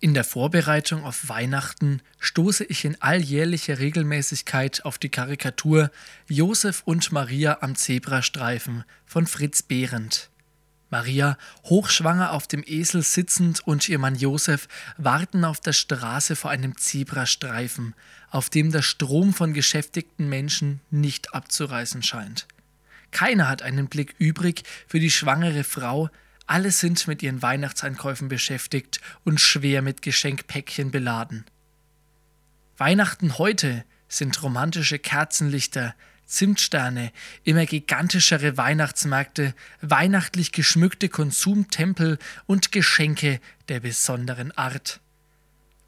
In der Vorbereitung auf Weihnachten stoße ich in alljährlicher Regelmäßigkeit auf die Karikatur Josef und Maria am Zebrastreifen von Fritz Behrendt. Maria, hochschwanger auf dem Esel sitzend, und ihr Mann Josef warten auf der Straße vor einem Zebrastreifen, auf dem der Strom von geschäftigten Menschen nicht abzureißen scheint. Keiner hat einen Blick übrig für die schwangere Frau, alle sind mit ihren Weihnachtseinkäufen beschäftigt und schwer mit Geschenkpäckchen beladen. Weihnachten heute sind romantische Kerzenlichter, Zimtsterne, immer gigantischere Weihnachtsmärkte, weihnachtlich geschmückte Konsumtempel und Geschenke der besonderen Art.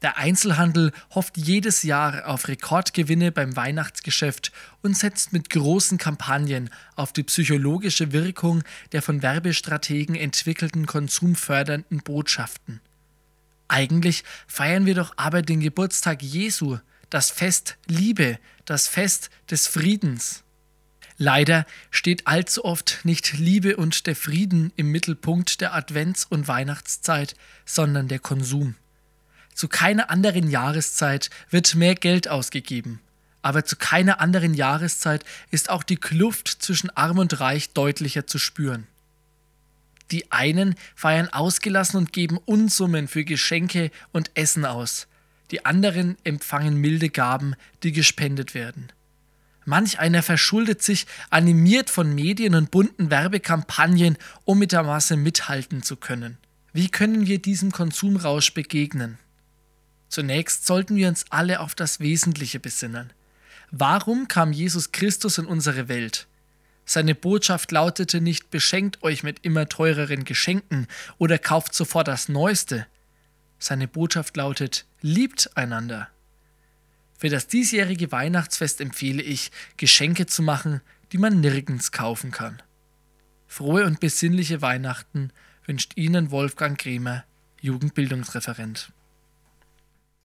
Der Einzelhandel hofft jedes Jahr auf Rekordgewinne beim Weihnachtsgeschäft und setzt mit großen Kampagnen auf die psychologische Wirkung der von Werbestrategen entwickelten konsumfördernden Botschaften. Eigentlich feiern wir doch aber den Geburtstag Jesu, das Fest Liebe, das Fest des Friedens. Leider steht allzu oft nicht Liebe und der Frieden im Mittelpunkt der Advents- und Weihnachtszeit, sondern der Konsum. Zu keiner anderen Jahreszeit wird mehr Geld ausgegeben. Aber zu keiner anderen Jahreszeit ist auch die Kluft zwischen Arm und Reich deutlicher zu spüren. Die einen feiern ausgelassen und geben Unsummen für Geschenke und Essen aus. Die anderen empfangen milde Gaben, die gespendet werden. Manch einer verschuldet sich, animiert von Medien und bunten Werbekampagnen, um mit der Masse mithalten zu können. Wie können wir diesem Konsumrausch begegnen? Zunächst sollten wir uns alle auf das Wesentliche besinnen. Warum kam Jesus Christus in unsere Welt? Seine Botschaft lautete nicht beschenkt euch mit immer teureren Geschenken oder kauft sofort das Neueste. Seine Botschaft lautet liebt einander. Für das diesjährige Weihnachtsfest empfehle ich, Geschenke zu machen, die man nirgends kaufen kann. Frohe und besinnliche Weihnachten wünscht Ihnen Wolfgang Kremer, Jugendbildungsreferent.